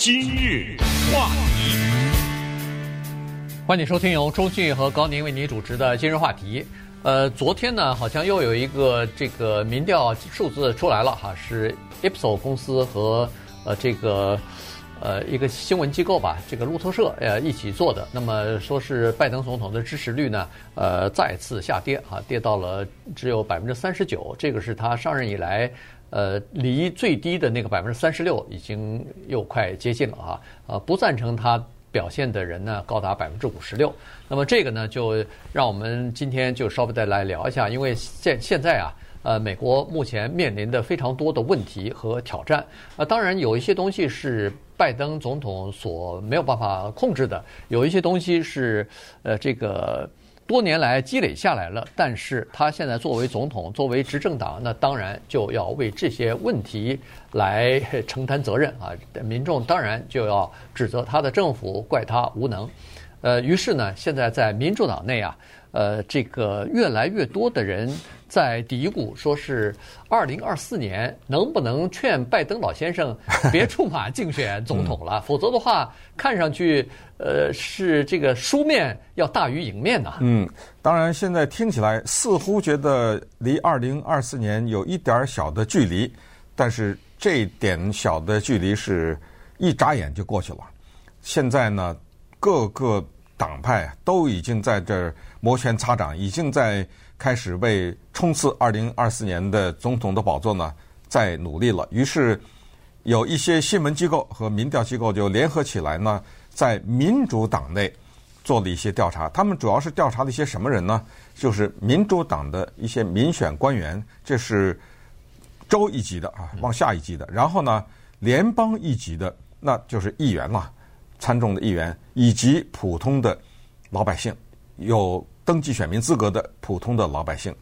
今日话题，欢迎收听由周迅和高宁为您主持的今日话题。呃，昨天呢，好像又有一个这个民调数字出来了哈，是 Ipsos 公司和呃这个呃一个新闻机构吧，这个路透社呃一起做的。那么说是拜登总统的支持率呢，呃再次下跌哈，跌到了只有百分之三十九，这个是他上任以来。呃，离最低的那个百分之三十六已经又快接近了啊！呃，不赞成他表现的人呢，高达百分之五十六。那么这个呢，就让我们今天就稍微再来聊一下，因为现现在啊，呃，美国目前面临的非常多的问题和挑战。啊，当然有一些东西是拜登总统所没有办法控制的，有一些东西是呃这个。多年来积累下来了，但是他现在作为总统，作为执政党，那当然就要为这些问题来承担责任啊！民众当然就要指责他的政府，怪他无能。呃，于是呢，现在在民主党内啊。呃，这个越来越多的人在嘀咕，说是二零二四年能不能劝拜登老先生 别出马竞选总统了？否则的话，看上去呃是这个输面要大于赢面呐。嗯，当然现在听起来似乎觉得离二零二四年有一点小的距离，但是这点小的距离是一眨眼就过去了。现在呢，各个党派都已经在这儿。摩拳擦掌，已经在开始为冲刺二零二四年的总统的宝座呢，在努力了。于是，有一些新闻机构和民调机构就联合起来呢，在民主党内做了一些调查。他们主要是调查了一些什么人呢？就是民主党的一些民选官员，这是州一级的啊，往下一级的。然后呢，联邦一级的，那就是议员了，参众的议员，以及普通的老百姓。有登记选民资格的普通的老百姓，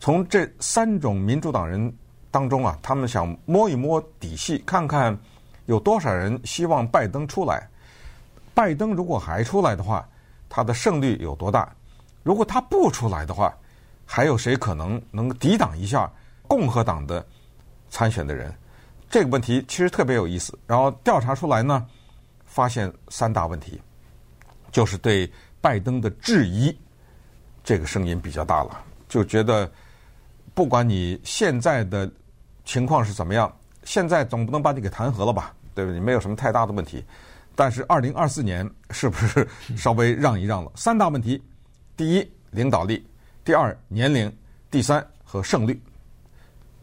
从这三种民主党人当中啊，他们想摸一摸底细，看看有多少人希望拜登出来。拜登如果还出来的话，他的胜率有多大？如果他不出来的话，还有谁可能能抵挡一下共和党的参选的人？这个问题其实特别有意思。然后调查出来呢，发现三大问题，就是对。拜登的质疑，这个声音比较大了，就觉得不管你现在的情况是怎么样，现在总不能把你给弹劾了吧，对不对？没有什么太大的问题，但是二零二四年是不是稍微让一让了？三大问题：第一，领导力；第二，年龄；第三，和胜率。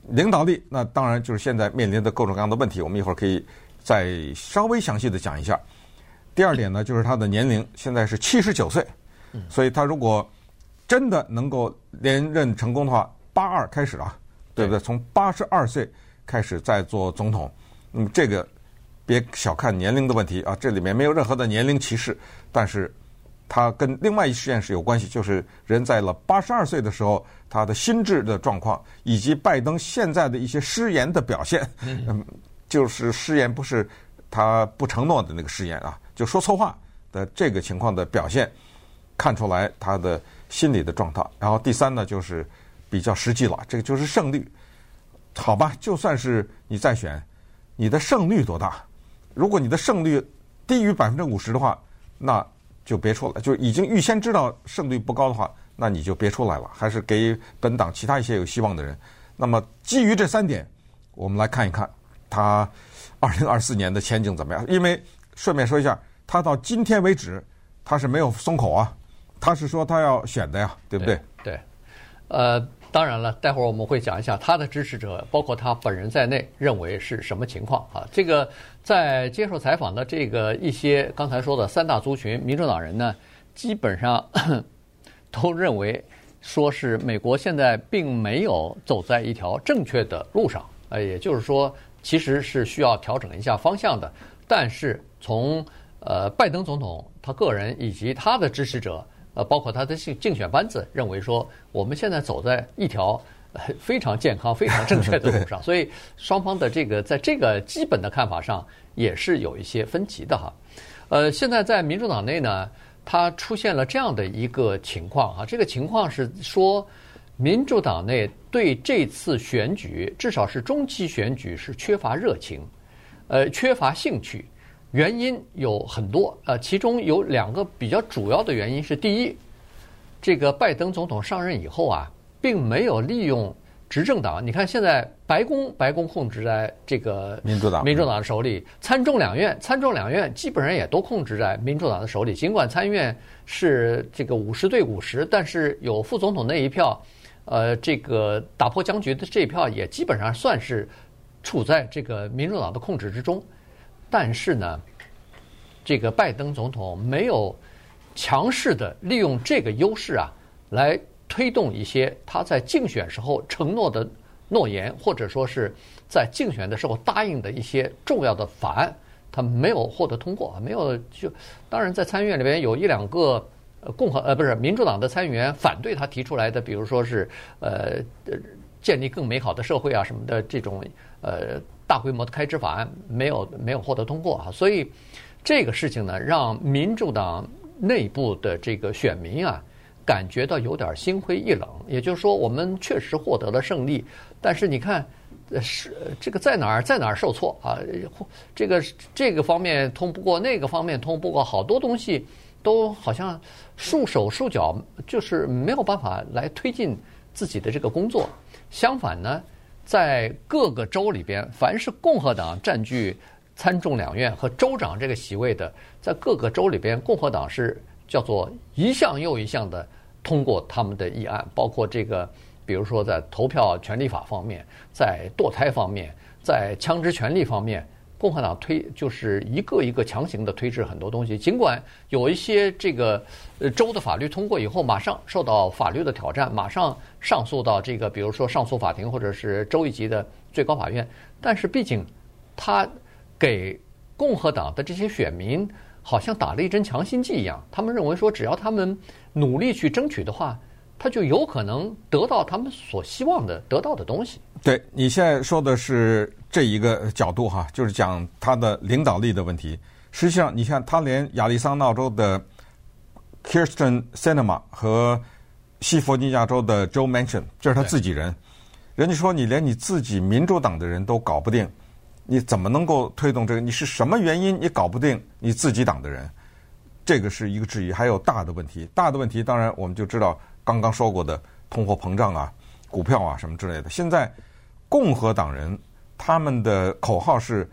领导力，那当然就是现在面临的各种各样的问题，我们一会儿可以再稍微详细的讲一下。第二点呢，就是他的年龄现在是七十九岁，所以他如果真的能够连任成功的话，八二开始啊，对。不对？从八十二岁开始再做总统，那么这个别小看年龄的问题啊，这里面没有任何的年龄歧视，但是他跟另外一实验室有关系，就是人在了八十二岁的时候，他的心智的状况，以及拜登现在的一些失言的表现，嗯，就是失言不是他不承诺的那个誓言啊。就说错话的这个情况的表现，看出来他的心理的状态。然后第三呢，就是比较实际了，这个就是胜率，好吧？就算是你再选，你的胜率多大？如果你的胜率低于百分之五十的话，那就别出来。就已经预先知道胜率不高的话，那你就别出来了。还是给本党其他一些有希望的人。那么基于这三点，我们来看一看他二零二四年的前景怎么样？因为顺便说一下。他到今天为止，他是没有松口啊，他是说他要选的呀，对不对？对，呃，当然了，待会儿我们会讲一下他的支持者，包括他本人在内，认为是什么情况啊？这个在接受采访的这个一些刚才说的三大族群，民主党人呢，基本上 都认为说是美国现在并没有走在一条正确的路上，呃，也就是说，其实是需要调整一下方向的，但是从呃，拜登总统他个人以及他的支持者，呃，包括他的竞竞选班子，认为说我们现在走在一条非常健康、非常正确的路上，所以双方的这个在这个基本的看法上也是有一些分歧的哈。呃，现在在民主党内呢，它出现了这样的一个情况啊，这个情况是说，民主党内对这次选举，至少是中期选举是缺乏热情，呃，缺乏兴趣。原因有很多，呃，其中有两个比较主要的原因是：第一，这个拜登总统上任以后啊，并没有利用执政党。你看，现在白宫白宫控制在这个民主党民主党的手里，参众两院参众两院基本上也都控制在民主党的手里。尽管参议院是这个五十对五十，但是有副总统那一票，呃，这个打破僵局的这一票也基本上算是处在这个民主党的控制之中。但是呢，这个拜登总统没有强势的利用这个优势啊，来推动一些他在竞选时候承诺的诺言，或者说是在竞选的时候答应的一些重要的法案，他没有获得通过，没有就当然在参议院里边有一两个共和呃不是民主党的参议员反对他提出来的，比如说是呃建立更美好的社会啊什么的这种呃。大规模的开支法案没有没有获得通过啊，所以这个事情呢，让民主党内部的这个选民啊，感觉到有点心灰意冷。也就是说，我们确实获得了胜利，但是你看，是这个在哪儿在哪儿受挫啊？这个这个方面通不过，那个方面通不过，好多东西都好像束手束脚，就是没有办法来推进自己的这个工作。相反呢。在各个州里边，凡是共和党占据参众两院和州长这个席位的，在各个州里边，共和党是叫做一项又一项的通过他们的议案，包括这个，比如说在投票权利法方面，在堕胎方面，在枪支权利方面。共和党推就是一个一个强行的推制很多东西，尽管有一些这个呃州的法律通过以后，马上受到法律的挑战，马上上诉到这个比如说上诉法庭或者是州一级的最高法院，但是毕竟他给共和党的这些选民好像打了一针强心剂一样，他们认为说只要他们努力去争取的话，他就有可能得到他们所希望的得到的东西。对，你现在说的是这一个角度哈，就是讲他的领导力的问题。实际上，你看他连亚利桑那州的 Kirsten Sinema 和西弗尼亚州的 Joe Manchin，这是他自己人。人家说你连你自己民主党的人都搞不定，你怎么能够推动这个？你是什么原因你搞不定你自己党的人？这个是一个质疑。还有大的问题，大的问题当然我们就知道。刚刚说过的通货膨胀啊、股票啊什么之类的，现在共和党人他们的口号是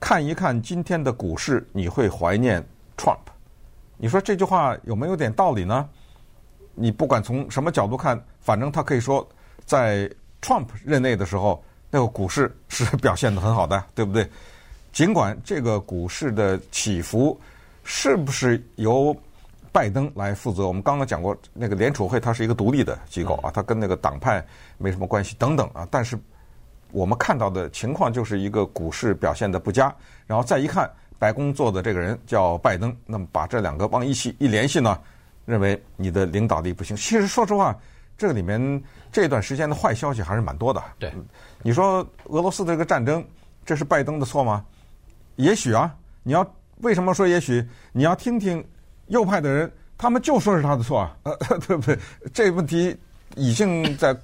看一看今天的股市，你会怀念 Trump。你说这句话有没有点道理呢？你不管从什么角度看，反正他可以说在 Trump 任内的时候，那个股市是表现得很好的，对不对？尽管这个股市的起伏是不是由拜登来负责。我们刚刚讲过，那个联储会它是一个独立的机构啊，它跟那个党派没什么关系等等啊。但是我们看到的情况就是一个股市表现的不佳，然后再一看白宫做的这个人叫拜登，那么把这两个往一起一联系呢，认为你的领导力不行。其实说实话，这里面这段时间的坏消息还是蛮多的。对，你说俄罗斯的这个战争，这是拜登的错吗？也许啊，你要为什么说也许？你要听听。右派的人，他们就说是他的错啊，呃，对不对？这问题已经在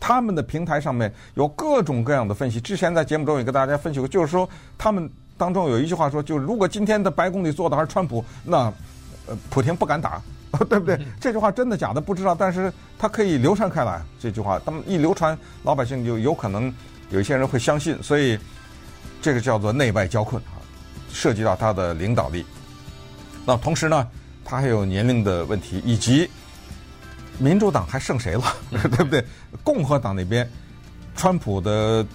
他们的平台上面有各种各样的分析。之前在节目中也跟大家分析过，就是说他们当中有一句话说，就如果今天的白宫里坐的还是川普，那呃，普京不敢打，对不对？这句话真的假的不知道，但是他可以流传开来。这句话，他们一流传，老百姓就有可能有一些人会相信，所以这个叫做内外交困啊，涉及到他的领导力。那同时呢？他还有年龄的问题，以及民主党还剩谁了，对不对？共和党那边，川普的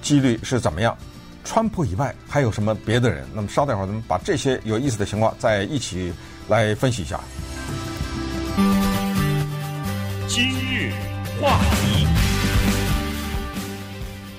几率是怎么样？川普以外还有什么别的人？那么稍等一会儿，咱们把这些有意思的情况再一起来分析一下。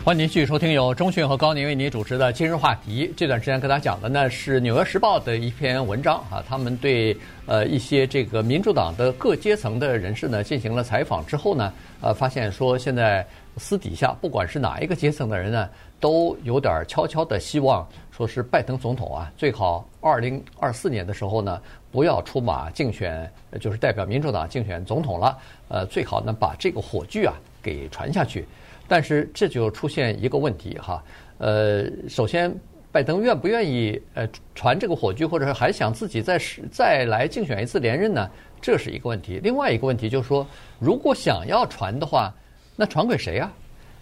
欢迎您继续收听由中讯和高宁为您主持的《今日话题》。这段时间跟大家讲的呢是《纽约时报》的一篇文章啊，他们对呃一些这个民主党的各阶层的人士呢进行了采访之后呢，呃，发现说现在私底下不管是哪一个阶层的人呢，都有点悄悄的希望，说是拜登总统啊，最好二零二四年的时候呢不要出马竞选，就是代表民主党竞选总统了，呃，最好呢把这个火炬啊给传下去。但是这就出现一个问题哈，呃，首先拜登愿不愿意呃传这个火炬，或者是还想自己再再来竞选一次连任呢？这是一个问题。另外一个问题就是说，如果想要传的话，那传给谁啊？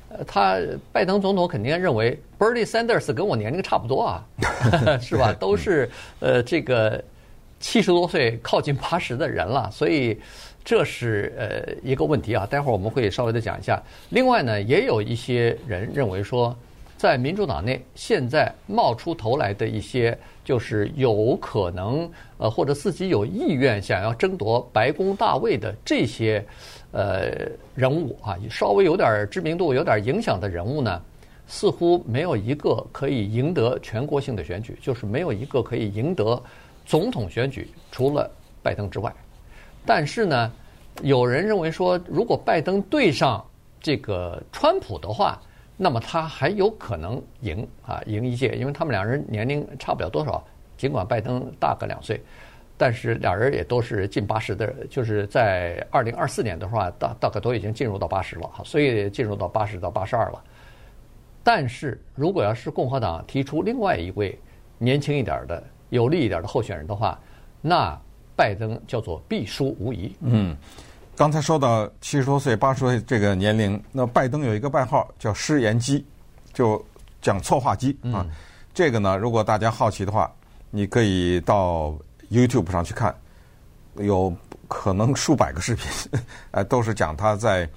呃，他拜登总统肯定认为 Bernie Sanders 跟我年龄差不多啊，是吧？都是呃这个七十多岁靠近八十的人了，所以这是呃一个问题啊。待会儿我们会稍微的讲一下。另外呢，也有一些人认为说，在民主党内现在冒出头来的一些，就是有可能呃或者自己有意愿想要争夺白宫大位的这些。呃，人物啊，稍微有点知名度、有点影响的人物呢，似乎没有一个可以赢得全国性的选举，就是没有一个可以赢得总统选举，除了拜登之外。但是呢，有人认为说，如果拜登对上这个川普的话，那么他还有可能赢啊，赢一届，因为他们两人年龄差不了多少，尽管拜登大个两岁。但是俩人也都是近八十的，就是在二零二四年的话，大大概都已经进入到八十了哈，所以进入到八十到八十二了。但是如果要是共和党提出另外一位年轻一点的、有力一点的候选人的话，那拜登叫做必输无疑。嗯，刚才说到七十多岁、八十岁这个年龄，那拜登有一个外号叫“失言机”，就讲错话机啊。这个呢，如果大家好奇的话，你可以到。YouTube 上去看，有可能数百个视频，呃，都是讲他在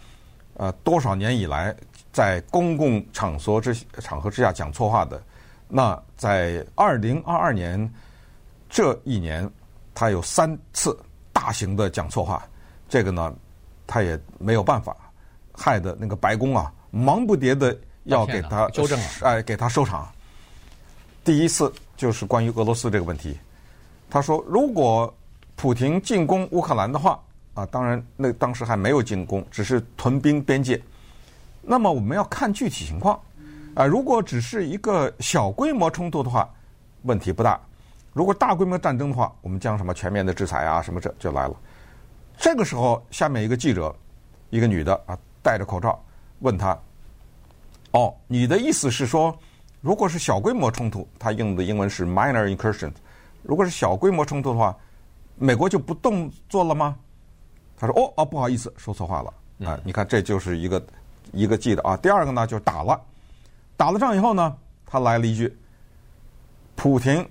呃多少年以来在公共场所之场合之下讲错话的。那在二零二二年这一年，他有三次大型的讲错话，这个呢，他也没有办法，害得那个白宫啊忙不迭的要给他纠正，哎，给他收场。第一次就是关于俄罗斯这个问题。他说：“如果普京进攻乌克兰的话，啊，当然那当时还没有进攻，只是屯兵边界。那么我们要看具体情况，啊，如果只是一个小规模冲突的话，问题不大；如果大规模战争的话，我们将什么全面的制裁啊，什么这就来了。这个时候，下面一个记者，一个女的啊，戴着口罩问他：‘哦，你的意思是说，如果是小规模冲突，他用的英文是 minor incursion。’”如果是小规模冲突的话，美国就不动作了吗？他说：“哦哦，不好意思，说错话了啊！你看，这就是一个一个记得啊。第二个呢，就是打了，打了仗以后呢，他来了一句：普京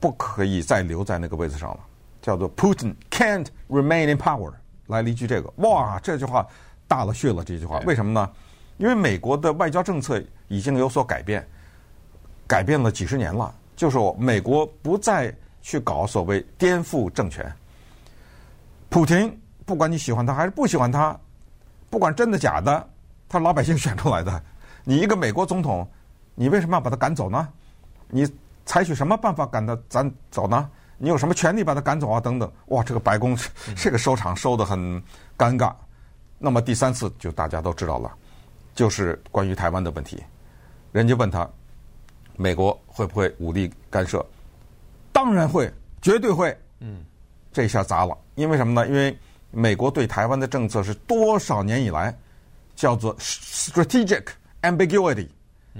不可以再留在那个位置上了，叫做 Putin can't remain in power。来了一句这个，哇，这句话大了去了。这句话为什么呢？因为美国的外交政策已经有所改变，改变了几十年了。就是说，美国不再去搞所谓颠覆政权。普京，不管你喜欢他还是不喜欢他，不管真的假的，他老百姓选出来的。你一个美国总统，你为什么要把他赶走呢？你采取什么办法赶他咱走呢？你有什么权利把他赶走啊？等等。哇，这个白宫这个收场收的很尴尬。那么第三次就大家都知道了，就是关于台湾的问题。人家问他。美国会不会武力干涉？当然会，绝对会。嗯，这下砸了，因为什么呢？因为美国对台湾的政策是多少年以来叫做 strategic ambiguity，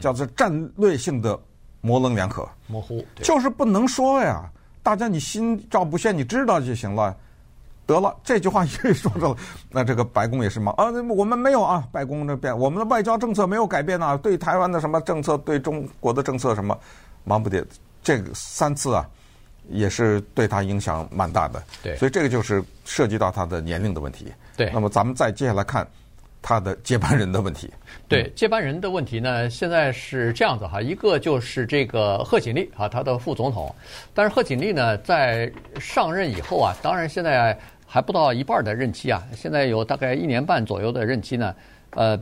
叫做战略性的模棱两可、模糊，就是不能说呀。大家你心照不宣，你知道就行了。得了，这句话一说着了，那这个白宫也是忙啊。我们没有啊，白宫这边我们的外交政策没有改变啊，对台湾的什么政策，对中国的政策什么，忙不迭。这个三次啊，也是对他影响蛮大的。对，所以这个就是涉及到他的年龄的问题。对，那么咱们再接下来看他的接班人的问题。对，接班人的问题呢，现在是这样子哈，一个就是这个贺锦丽啊，他的副总统。但是贺锦丽呢，在上任以后啊，当然现在。还不到一半的任期啊，现在有大概一年半左右的任期呢，呃，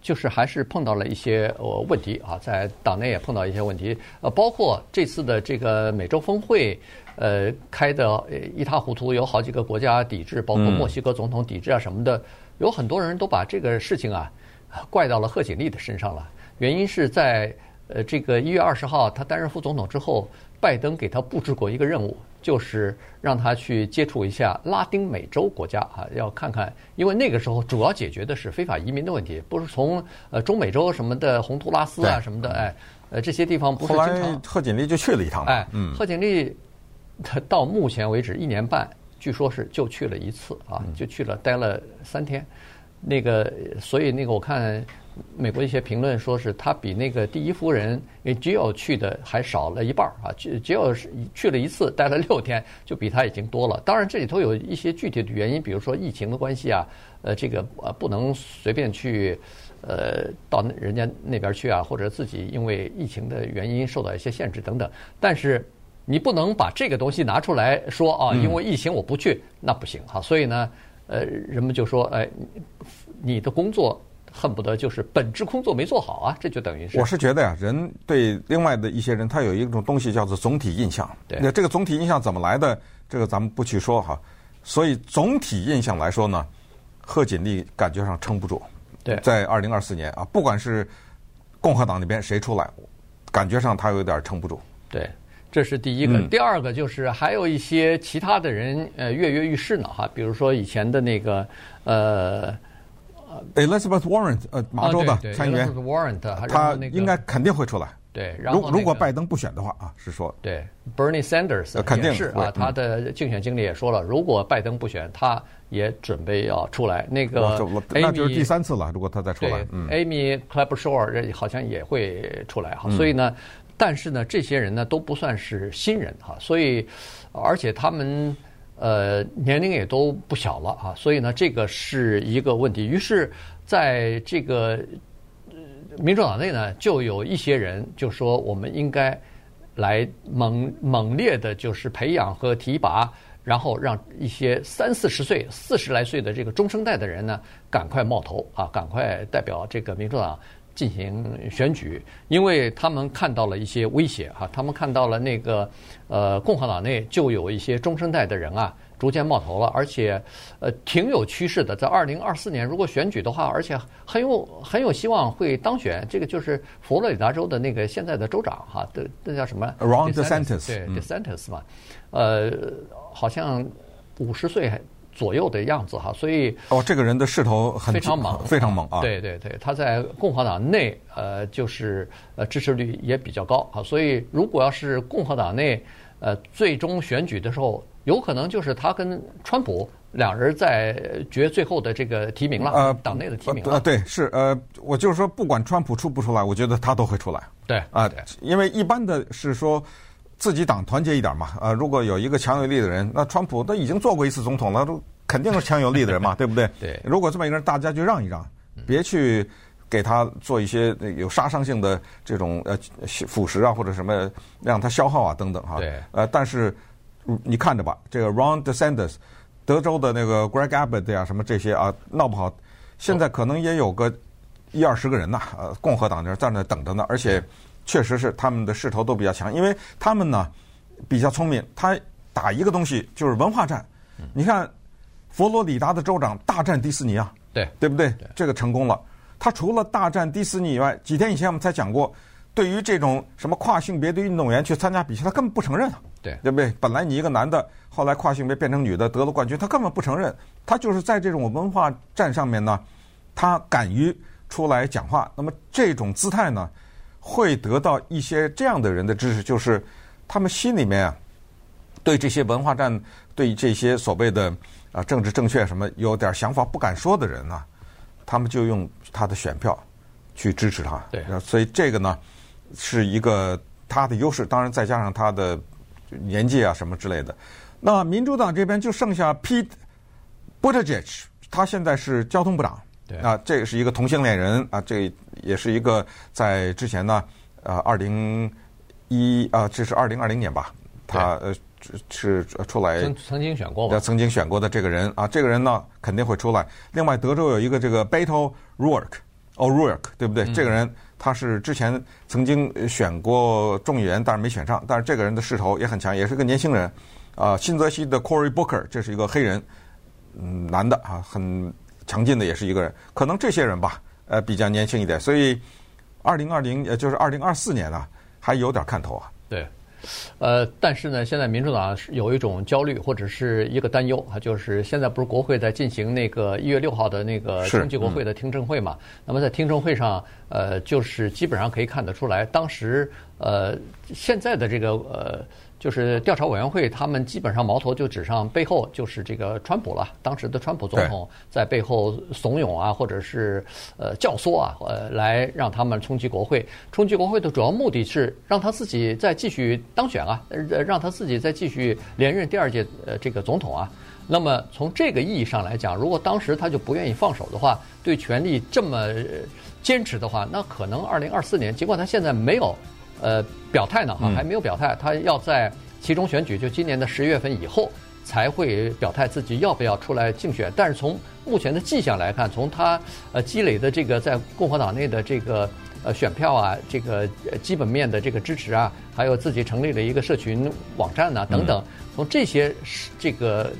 就是还是碰到了一些呃问题啊，在党内也碰到一些问题，呃，包括这次的这个美洲峰会，呃，开的一塌糊涂，有好几个国家抵制，包括墨西哥总统抵制啊什么的，有很多人都把这个事情啊怪到了贺锦丽的身上了。原因是在呃这个一月二十号他担任副总统之后，拜登给他布置过一个任务。就是让他去接触一下拉丁美洲国家啊，要看看，因为那个时候主要解决的是非法移民的问题，不是从呃中美洲什么的洪都拉斯啊什么的，哎，呃，这些地方不是经常。贺锦丽就去了一趟嘛，哎，嗯，贺锦丽他到目前为止一年半，据说是就去了一次啊，嗯就去了待了三天。那个，所以那个我看美国一些评论说是他比那个第一夫人 Jill 去的还少了一半儿啊，Jill 是去了一次待了六天，就比他已经多了。当然这里头有一些具体的原因，比如说疫情的关系啊，呃，这个呃不能随便去。呃，到人家那边去啊，或者自己因为疫情的原因受到一些限制等等。但是你不能把这个东西拿出来说啊，因为疫情我不去，那不行哈。所以呢，呃，人们就说，哎，你的工作恨不得就是本职工作没做好啊，这就等于是。我是觉得呀，人对另外的一些人，他有一种东西叫做总体印象。对。那这个总体印象怎么来的？这个咱们不去说哈。所以总体印象来说呢，贺锦丽感觉上撑不住。对，在二零二四年啊，不管是共和党那边谁出来，感觉上他有点撑不住。对，这是第一个。嗯、第二个就是还有一些其他的人呃跃跃欲试呢哈，比如说以前的那个呃。Elizabeth Warren，呃，马州的参议员，啊、Warren，他应该肯定会出来。对，然后、那个、如如果拜登不选的话啊，是说对，Bernie Sanders 肯定是啊，他的竞选经理也说了，如果拜登不选，他也准备要出来。那个那就是第三次了，如果他再出来，嗯，Amy Klobuchar 好像也会出来哈。所以呢，但是呢，这些人呢都不算是新人哈，所以而且他们。呃，年龄也都不小了啊，所以呢，这个是一个问题。于是，在这个民主党内呢，就有一些人就说，我们应该来猛猛烈的，就是培养和提拔，然后让一些三四十岁、四十来岁的这个中生代的人呢，赶快冒头啊，赶快代表这个民主党进行选举，因为他们看到了一些威胁哈，他们看到了那个呃共和党内就有一些中生代的人啊逐渐冒头了，而且呃挺有趋势的，在二零二四年如果选举的话，而且很有很有希望会当选。这个就是佛罗里达州的那个现在的州长哈，的这叫什么？Ron DeSantis，对，DeSantis 嘛，呃，好像五十岁还。左右的样子哈，所以哦，这个人的势头很非常猛，非常猛啊！对对对，他在共和党内呃，就是呃支持率也比较高啊，所以如果要是共和党内呃最终选举的时候，有可能就是他跟川普两人在决最后的这个提名了，呃，党内的提名了。呃，对，是呃，我就是说，不管川普出不出来，我觉得他都会出来。对啊，因为一般的是说。自己党团结一点嘛，啊，如果有一个强有力的人，那川普他已经做过一次总统了，都肯定是强有力的人嘛，对不对？对。如果这么一个人，大家就让一让，别去给他做一些有杀伤性的这种呃腐蚀啊，或者什么让他消耗啊等等哈。对。呃，但是你看着吧，这个 Ron DeSantis，德州的那个 Greg Abbott 呀，什么这些啊，闹不好，现在可能也有个一二十个人呐，呃，共和党人在那等着呢，而且。确实是他们的势头都比较强，因为他们呢比较聪明，他打一个东西就是文化战。你看佛罗里达的州长大战迪士尼啊，对对不对？这个成功了。他除了大战迪士尼以外，几天以前我们才讲过，对于这种什么跨性别的运动员去参加比赛，他根本不承认啊，对对不对？本来你一个男的，后来跨性别变成女的得了冠军，他根本不承认。他就是在这种文化战上面呢，他敢于出来讲话。那么这种姿态呢？会得到一些这样的人的支持，就是他们心里面啊，对这些文化战、对这些所谓的啊政治正确什么有点想法不敢说的人呢，他们就用他的选票去支持他。对，所以这个呢是一个他的优势，当然再加上他的年纪啊什么之类的。那民主党这边就剩下 Pete Buttigieg，他现在是交通部长。对啊，这个是一个同性恋人啊，这也是一个在之前呢，呃，二零一啊，这是二零二零年吧，他呃是出来曾曾经选过吧，曾经选过的这个人啊，这个人呢肯定会出来。另外，德州有一个这个 Beto O'Rourke，O'Rourke 对不对？嗯、这个人他是之前曾经选过众议员，但是没选上，但是这个人的势头也很强，也是个年轻人啊。新泽西的 Cory Booker，这是一个黑人，嗯，男的啊，很。强劲的也是一个人，可能这些人吧，呃，比较年轻一点，所以二零二零，呃，就是二零二四年啊，还有点看头啊。对，呃，但是呢，现在民主党是有一种焦虑或者是一个担忧啊，就是现在不是国会在进行那个一月六号的那个春季国会的听证会嘛？那么在听证会上，呃，就是基本上可以看得出来，当时呃，现在的这个呃。就是调查委员会，他们基本上矛头就指上背后就是这个川普了。当时的川普总统在背后怂恿啊，或者是呃教唆啊，呃，来让他们冲击国会。冲击国会的主要目的是让他自己再继续当选啊，呃，让他自己再继续连任第二届呃这个总统啊。那么从这个意义上来讲，如果当时他就不愿意放手的话，对权力这么坚持的话，那可能二零二四年，尽管他现在没有。呃，表态呢哈，还没有表态，他要在其中选举，就今年的十月份以后才会表态自己要不要出来竞选。但是从目前的迹象来看，从他呃积累的这个在共和党内的这个呃选票啊，这个基本面的这个支持啊，还有自己成立了一个社群网站呐等等，从这些这个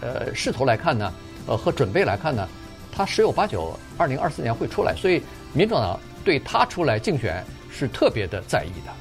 呃势头来看呢，呃和准备来看呢，他十有八九二零二四年会出来，所以民主党对他出来竞选。是特别的在意的。